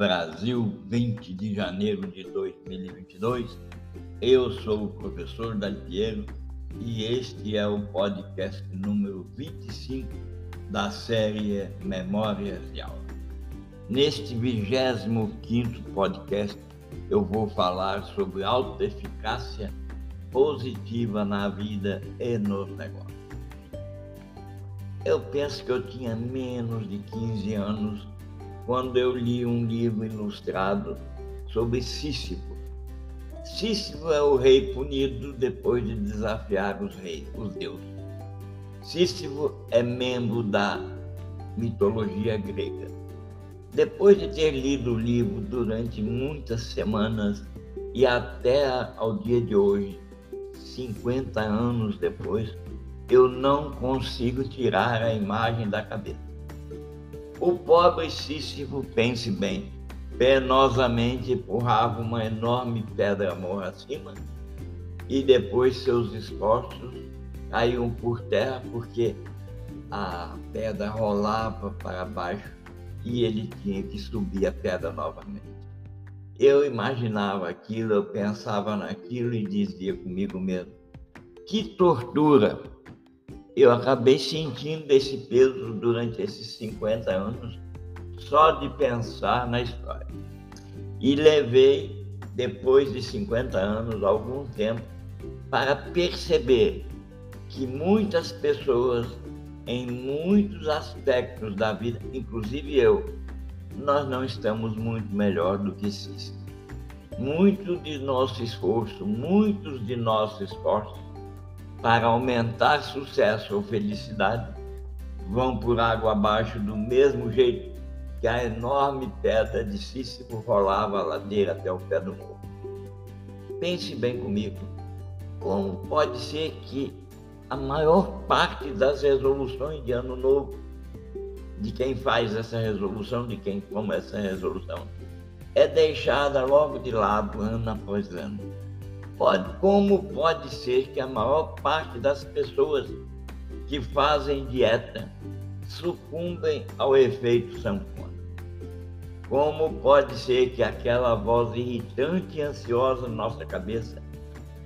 Brasil, 20 de janeiro de 2022. Eu sou o professor Dalpiero e este é o podcast número 25 da série Memórias de Aula. Neste 25 podcast, eu vou falar sobre autoeficácia positiva na vida e nos negócios. Eu penso que eu tinha menos de 15 anos quando eu li um livro ilustrado sobre Sísifo. Sísifo é o rei punido depois de desafiar os reis, os deuses. Sísifo é membro da mitologia grega. Depois de ter lido o livro durante muitas semanas e até ao dia de hoje, 50 anos depois, eu não consigo tirar a imagem da cabeça. O pobre Sísifo, pense bem, penosamente empurrava uma enorme pedra morra acima e depois seus esforços caíam por terra porque a pedra rolava para baixo e ele tinha que subir a pedra novamente. Eu imaginava aquilo, eu pensava naquilo e dizia comigo mesmo: que tortura! Eu acabei sentindo esse peso durante esses 50 anos só de pensar na história. E levei, depois de 50 anos, algum tempo, para perceber que muitas pessoas, em muitos aspectos da vida, inclusive eu, nós não estamos muito melhor do que Cícero. Muito de nosso esforço, muitos de nossos esforços para aumentar sucesso ou felicidade, vão por água abaixo do mesmo jeito que a enorme pedra de Sísifo rolava a ladeira até o pé do morro. Pense bem comigo, como pode ser que a maior parte das resoluções de ano novo, de quem faz essa resolução, de quem toma essa resolução, é deixada logo de lado ano após ano Pode, como pode ser que a maior parte das pessoas que fazem dieta sucumbem ao efeito sanfona? Como pode ser que aquela voz irritante e ansiosa na nossa cabeça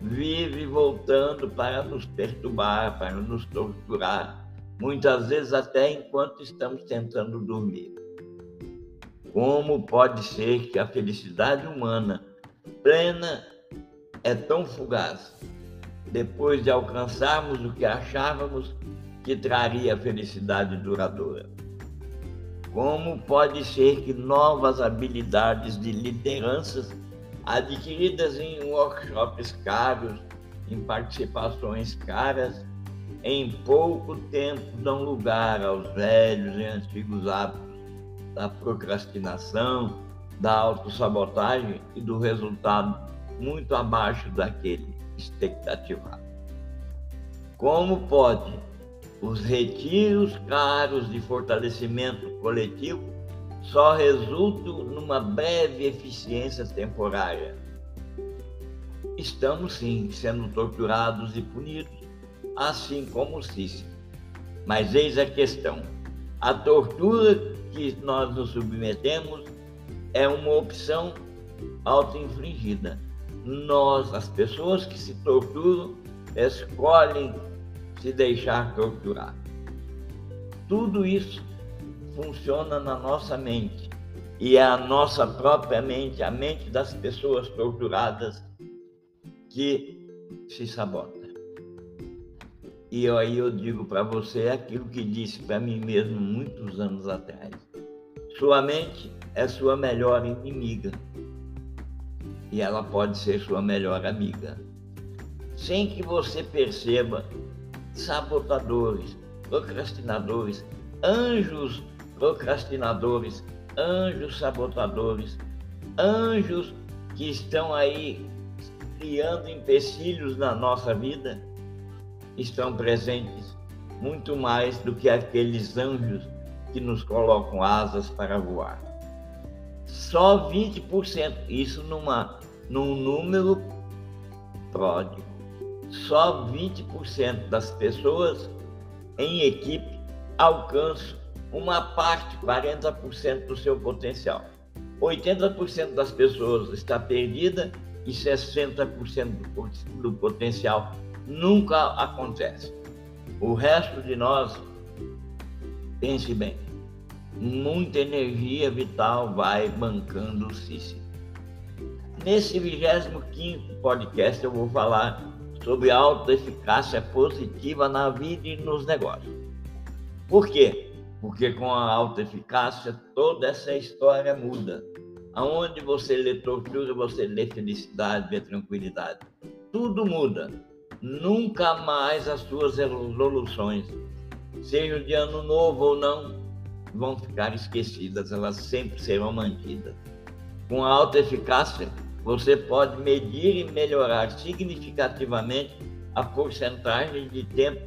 vive voltando para nos perturbar, para nos torturar, muitas vezes até enquanto estamos tentando dormir? Como pode ser que a felicidade humana plena é tão fugaz. Depois de alcançarmos o que achávamos que traria felicidade duradoura. Como pode ser que novas habilidades de lideranças adquiridas em workshops caros, em participações caras, em pouco tempo dão lugar aos velhos e antigos hábitos da procrastinação, da autossabotagem e do resultado muito abaixo daquele expectativado. Como pode os retiros caros de fortalecimento coletivo só resultam numa breve eficiência temporária? Estamos sim sendo torturados e punidos, assim como Cícero. Mas eis a questão: a tortura que nós nos submetemos é uma opção auto-infligida nós, as pessoas que se torturam, escolhem se deixar torturar. Tudo isso funciona na nossa mente e é a nossa própria mente, a mente das pessoas torturadas, que se sabota. E aí eu digo para você aquilo que disse para mim mesmo muitos anos atrás. Sua mente é sua melhor inimiga e ela pode ser sua melhor amiga. Sem que você perceba, sabotadores, procrastinadores, anjos procrastinadores, anjos sabotadores, anjos que estão aí criando empecilhos na nossa vida, estão presentes muito mais do que aqueles anjos que nos colocam asas para voar. Só 20%, isso numa num número pródigo. Só 20% das pessoas em equipe alcançam uma parte, 40% do seu potencial. 80% das pessoas está perdida e 60% do potencial nunca acontece. O resto de nós, pense bem, muita energia vital vai bancando o Cícero. Nesse 25 podcast eu vou falar sobre autoeficácia positiva na vida e nos negócios. Por quê? Porque com a autoeficácia toda essa história muda. Aonde você lê tortura, você lê felicidade, vê tranquilidade. Tudo muda. Nunca mais as suas resoluções, seja de ano novo ou não, vão ficar esquecidas, elas sempre serão mantidas. Com a alta eficácia, você pode medir e melhorar significativamente a porcentagem de tempo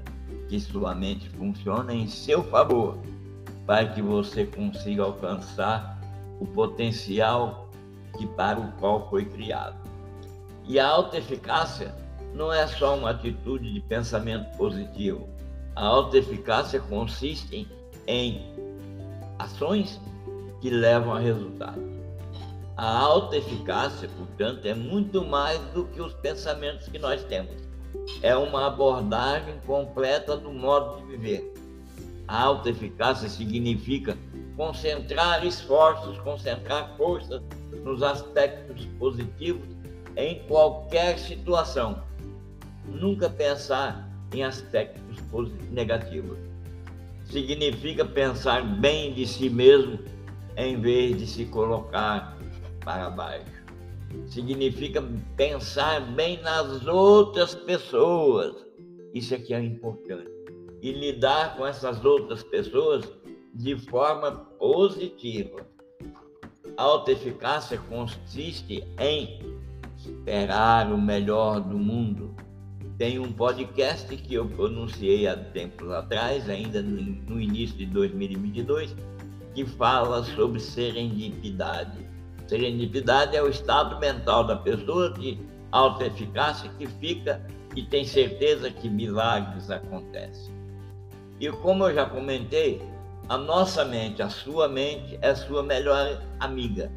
que sua mente funciona em seu favor, para que você consiga alcançar o potencial que para o qual foi criado. E a alta eficácia não é só uma atitude de pensamento positivo. A alta eficácia consiste em ações que levam a resultados. A alta eficácia, portanto, é muito mais do que os pensamentos que nós temos. É uma abordagem completa do modo de viver. A alta eficácia significa concentrar esforços, concentrar forças nos aspectos positivos em qualquer situação. Nunca pensar em aspectos negativos. Significa pensar bem de si mesmo em vez de se colocar para baixo. Significa pensar bem nas outras pessoas. Isso aqui é importante. E lidar com essas outras pessoas de forma positiva. A autoeficácia consiste em esperar o melhor do mundo. Tem um podcast que eu pronunciei há tempos atrás, ainda no início de 2022, que fala sobre serendipidade. Serendipidade é o estado mental da pessoa de autoeficácia que fica e tem certeza que milagres acontecem. E como eu já comentei, a nossa mente, a sua mente é sua melhor amiga,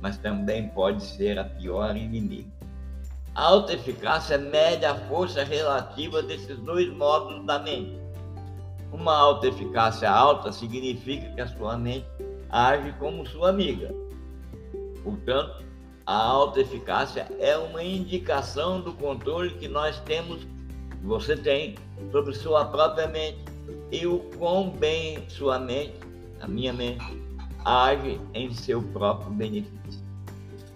mas também pode ser a pior inimiga. A alta eficácia mede a força relativa desses dois modos da mente. Uma alta eficácia alta significa que a sua mente age como sua amiga. Portanto, a alta eficácia é uma indicação do controle que nós temos, você tem, sobre sua própria mente e o quão bem sua mente, a minha mente, age em seu próprio benefício.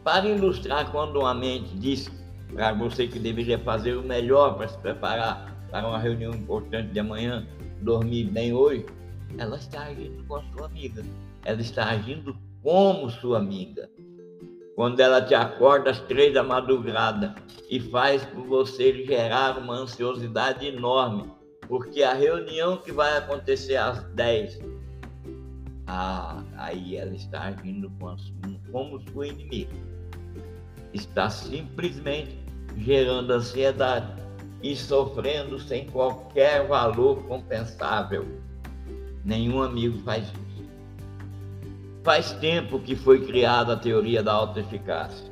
Para ilustrar quando uma mente diz para você que deveria fazer o melhor para se preparar para uma reunião importante de amanhã, dormir bem hoje, ela está agindo com a sua amiga. Ela está agindo como sua amiga. Quando ela te acorda às três da madrugada e faz por você gerar uma ansiosidade enorme porque a reunião que vai acontecer às 10, ah, aí ela está agindo como sua inimiga. Está simplesmente gerando ansiedade e sofrendo sem qualquer valor compensável. Nenhum amigo faz isso. Faz tempo que foi criada a teoria da autoeficácia.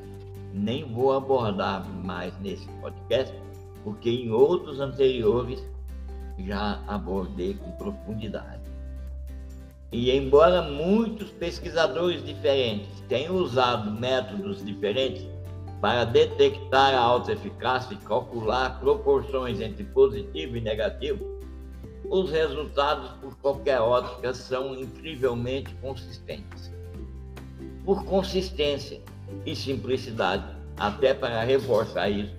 Nem vou abordar mais nesse podcast, porque em outros anteriores já abordei com profundidade. E embora muitos pesquisadores diferentes tenham usado métodos diferentes para detectar a alta eficácia e calcular proporções entre positivo e negativo, os resultados por qualquer ótica são incrivelmente consistentes. Por consistência e simplicidade, até para reforçar isso,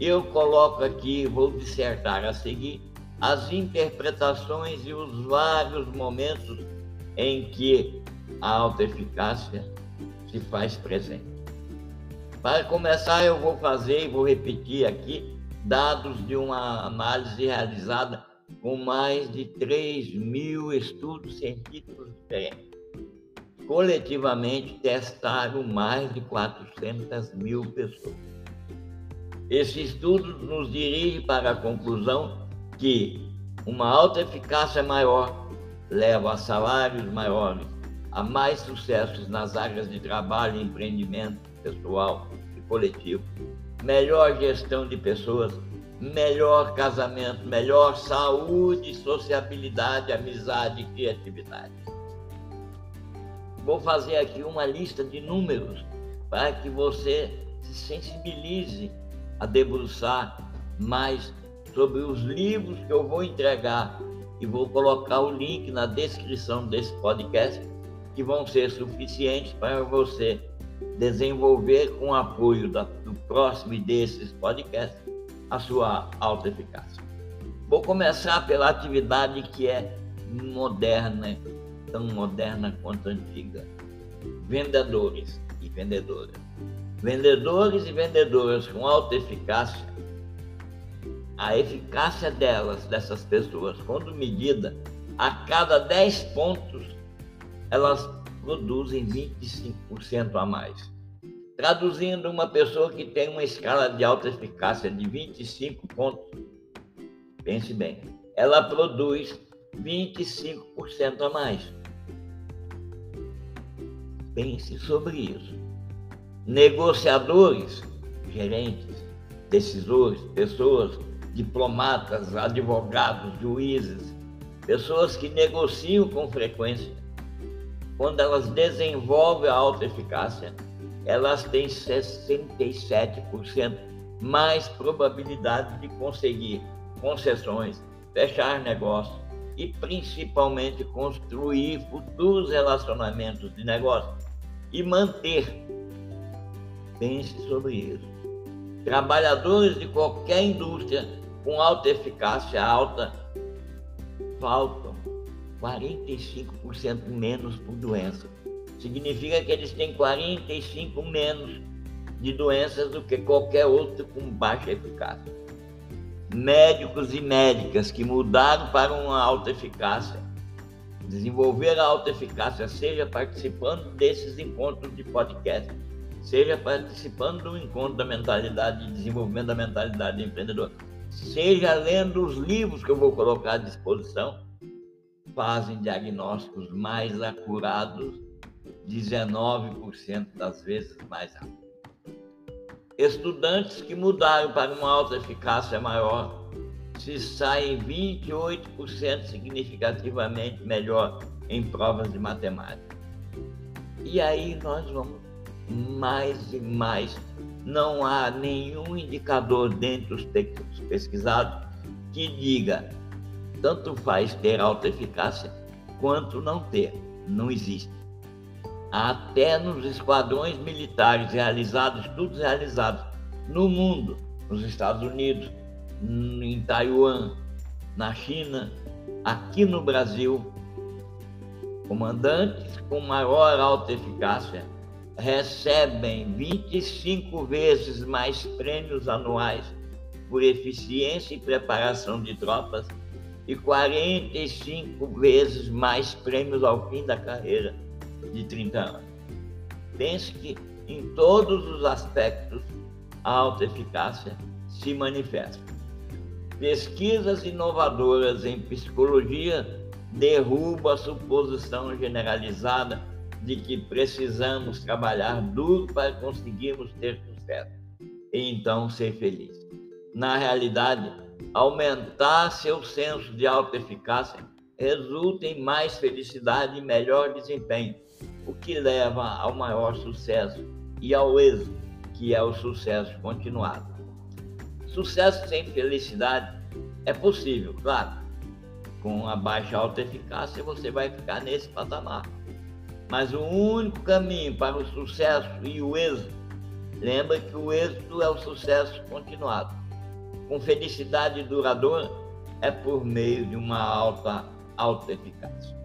eu coloco aqui, vou dissertar a seguir, as interpretações e os vários momentos em que a alta eficácia se faz presente. Para começar, eu vou fazer e vou repetir aqui dados de uma análise realizada com mais de 3 mil estudos científicos diferentes. Coletivamente, testaram mais de 400 mil pessoas. Esse estudo nos dirige para a conclusão que uma alta eficácia maior leva a salários maiores, a mais sucessos nas áreas de trabalho, empreendimento pessoal e coletivo, melhor gestão de pessoas, melhor casamento, melhor saúde, sociabilidade, amizade e criatividade. Vou fazer aqui uma lista de números para que você se sensibilize a debruçar mais sobre os livros que eu vou entregar e vou colocar o link na descrição desse podcast que vão ser suficientes para você desenvolver com o apoio da, do próximo desses podcasts a sua autoeficácia. Vou começar pela atividade que é moderna, tão moderna quanto antiga. Vendedores e vendedoras. Vendedores e vendedoras com alta eficácia, a eficácia delas, dessas pessoas, quando medida, a cada 10 pontos, elas produzem 25% a mais. Traduzindo, uma pessoa que tem uma escala de alta eficácia de 25 pontos, pense bem, ela produz 25% a mais. Pense sobre isso. Negociadores, gerentes, decisores, pessoas, diplomatas, advogados, juízes, pessoas que negociam com frequência, quando elas desenvolvem a alta eficácia, elas têm 67% mais probabilidade de conseguir concessões, fechar negócios e principalmente construir futuros relacionamentos de negócio e manter. Pense sobre isso. Trabalhadores de qualquer indústria com alta eficácia alta faltam 45% menos por doença. Significa que eles têm 45 menos de doenças do que qualquer outro com baixa eficácia. Médicos e médicas que mudaram para uma alta eficácia, desenvolver a alta eficácia, seja participando desses encontros de podcast, seja participando do encontro da mentalidade de desenvolvimento da mentalidade empreendedora, seja lendo os livros que eu vou colocar à disposição, fazem diagnósticos mais acurados 19% das vezes mais rápido. Estudantes que mudaram para uma alta eficácia maior se saem 28% significativamente melhor em provas de matemática. E aí nós vamos mais e mais. Não há nenhum indicador dentre os textos pesquisados que diga tanto faz ter alta eficácia quanto não ter. Não existe. Até nos esquadrões militares realizados, estudos realizados no mundo, nos Estados Unidos, em Taiwan, na China, aqui no Brasil, comandantes com maior alta eficácia recebem 25 vezes mais prêmios anuais por eficiência e preparação de tropas e 45 vezes mais prêmios ao fim da carreira de 30 anos. Pense que em todos os aspectos a alta eficácia se manifesta. Pesquisas inovadoras em psicologia derrubam a suposição generalizada de que precisamos trabalhar duro para conseguirmos ter sucesso e então ser feliz. Na realidade, aumentar seu senso de autoeficácia resulta em mais felicidade e melhor desempenho, o que leva ao maior sucesso e ao êxito, que é o sucesso continuado. Sucesso sem felicidade é possível, claro. Com a baixa autoeficácia, você vai ficar nesse patamar. Mas o único caminho para o sucesso e o êxito, lembra que o êxito é o sucesso continuado. Com felicidade duradoura é por meio de uma alta autoeficácia.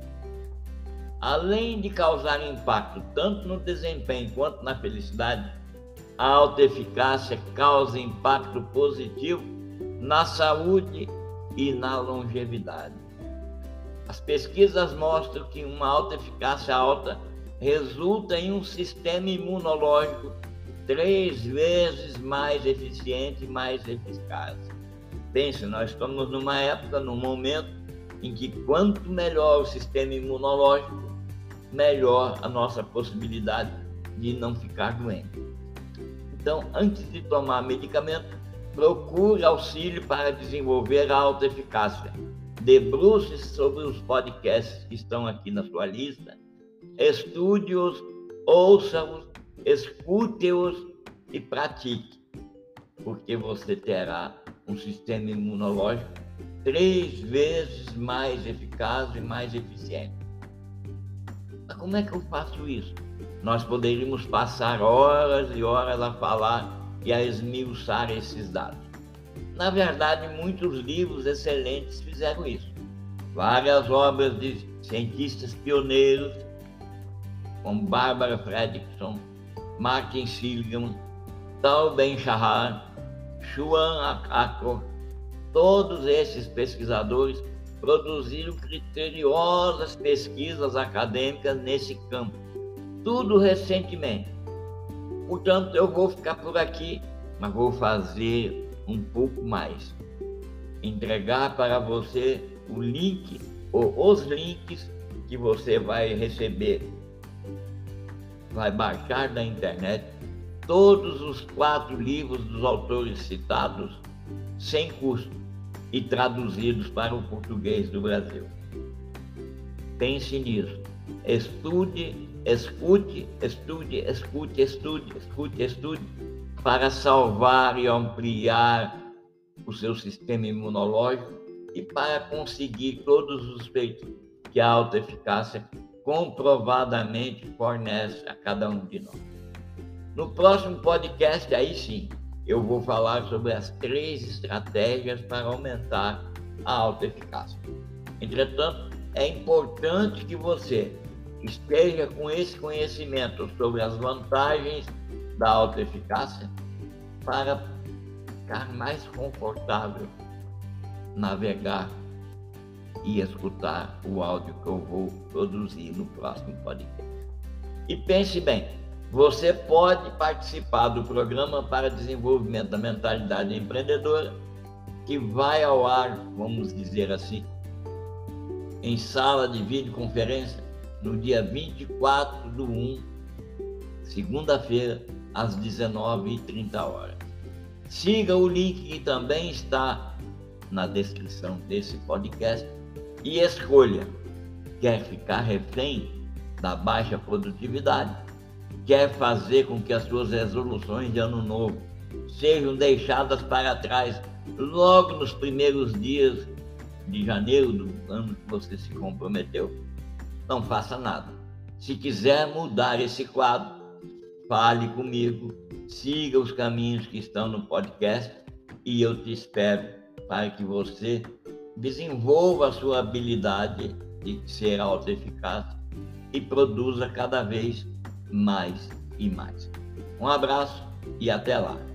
Além de causar impacto tanto no desempenho quanto na felicidade, a autoeficácia causa impacto positivo na saúde e na longevidade. As pesquisas mostram que uma alta eficácia alta resulta em um sistema imunológico três vezes mais eficiente e mais eficaz. Pense, nós estamos numa época, num momento em que quanto melhor o sistema imunológico, melhor a nossa possibilidade de não ficar doente. Então, antes de tomar medicamento, procure auxílio para desenvolver a alta eficácia. Debruce-se sobre os podcasts que estão aqui na sua lista, estude-os, ouça-os, escute-os e pratique, porque você terá um sistema imunológico três vezes mais eficaz e mais eficiente. Mas como é que eu faço isso? Nós poderíamos passar horas e horas a falar e a esmiuçar esses dados. Na verdade, muitos livros excelentes fizeram isso. Várias obras de cientistas pioneiros, como Barbara Fredrickson, Martin Seligman, Tal Ben-Shahar, Xuan Akor, todos esses pesquisadores produziram criteriosas pesquisas acadêmicas nesse campo, tudo recentemente. Portanto, eu vou ficar por aqui, mas vou fazer um pouco mais. Entregar para você o link ou os links que você vai receber. Vai baixar da internet todos os quatro livros dos autores citados sem custo e traduzidos para o português do Brasil. Pense nisso. Estude, escute, estude, escute, estude, escute, estude, para salvar e ampliar o seu sistema imunológico e para conseguir todos os feitos que a alta eficácia comprovadamente fornece a cada um de nós. No próximo podcast, aí sim, eu vou falar sobre as três estratégias para aumentar a alta eficácia. Entretanto, é importante que você esteja com esse conhecimento sobre as vantagens da alta eficácia para ficar mais confortável navegar e escutar o áudio que eu vou produzir no próximo podcast. E pense bem, você pode participar do programa para desenvolvimento da mentalidade empreendedora, que vai ao ar, vamos dizer assim, em sala de videoconferência no dia 24 do 1, segunda-feira, às 19h30 horas. Siga o link que também está na descrição desse podcast e escolha: quer ficar refém da baixa produtividade? Quer fazer com que as suas resoluções de ano novo sejam deixadas para trás logo nos primeiros dias de janeiro do ano que você se comprometeu, não faça nada. Se quiser mudar esse quadro, fale comigo, siga os caminhos que estão no podcast e eu te espero para que você desenvolva a sua habilidade de ser autoeficaz e produza cada vez mais e mais. Um abraço e até lá.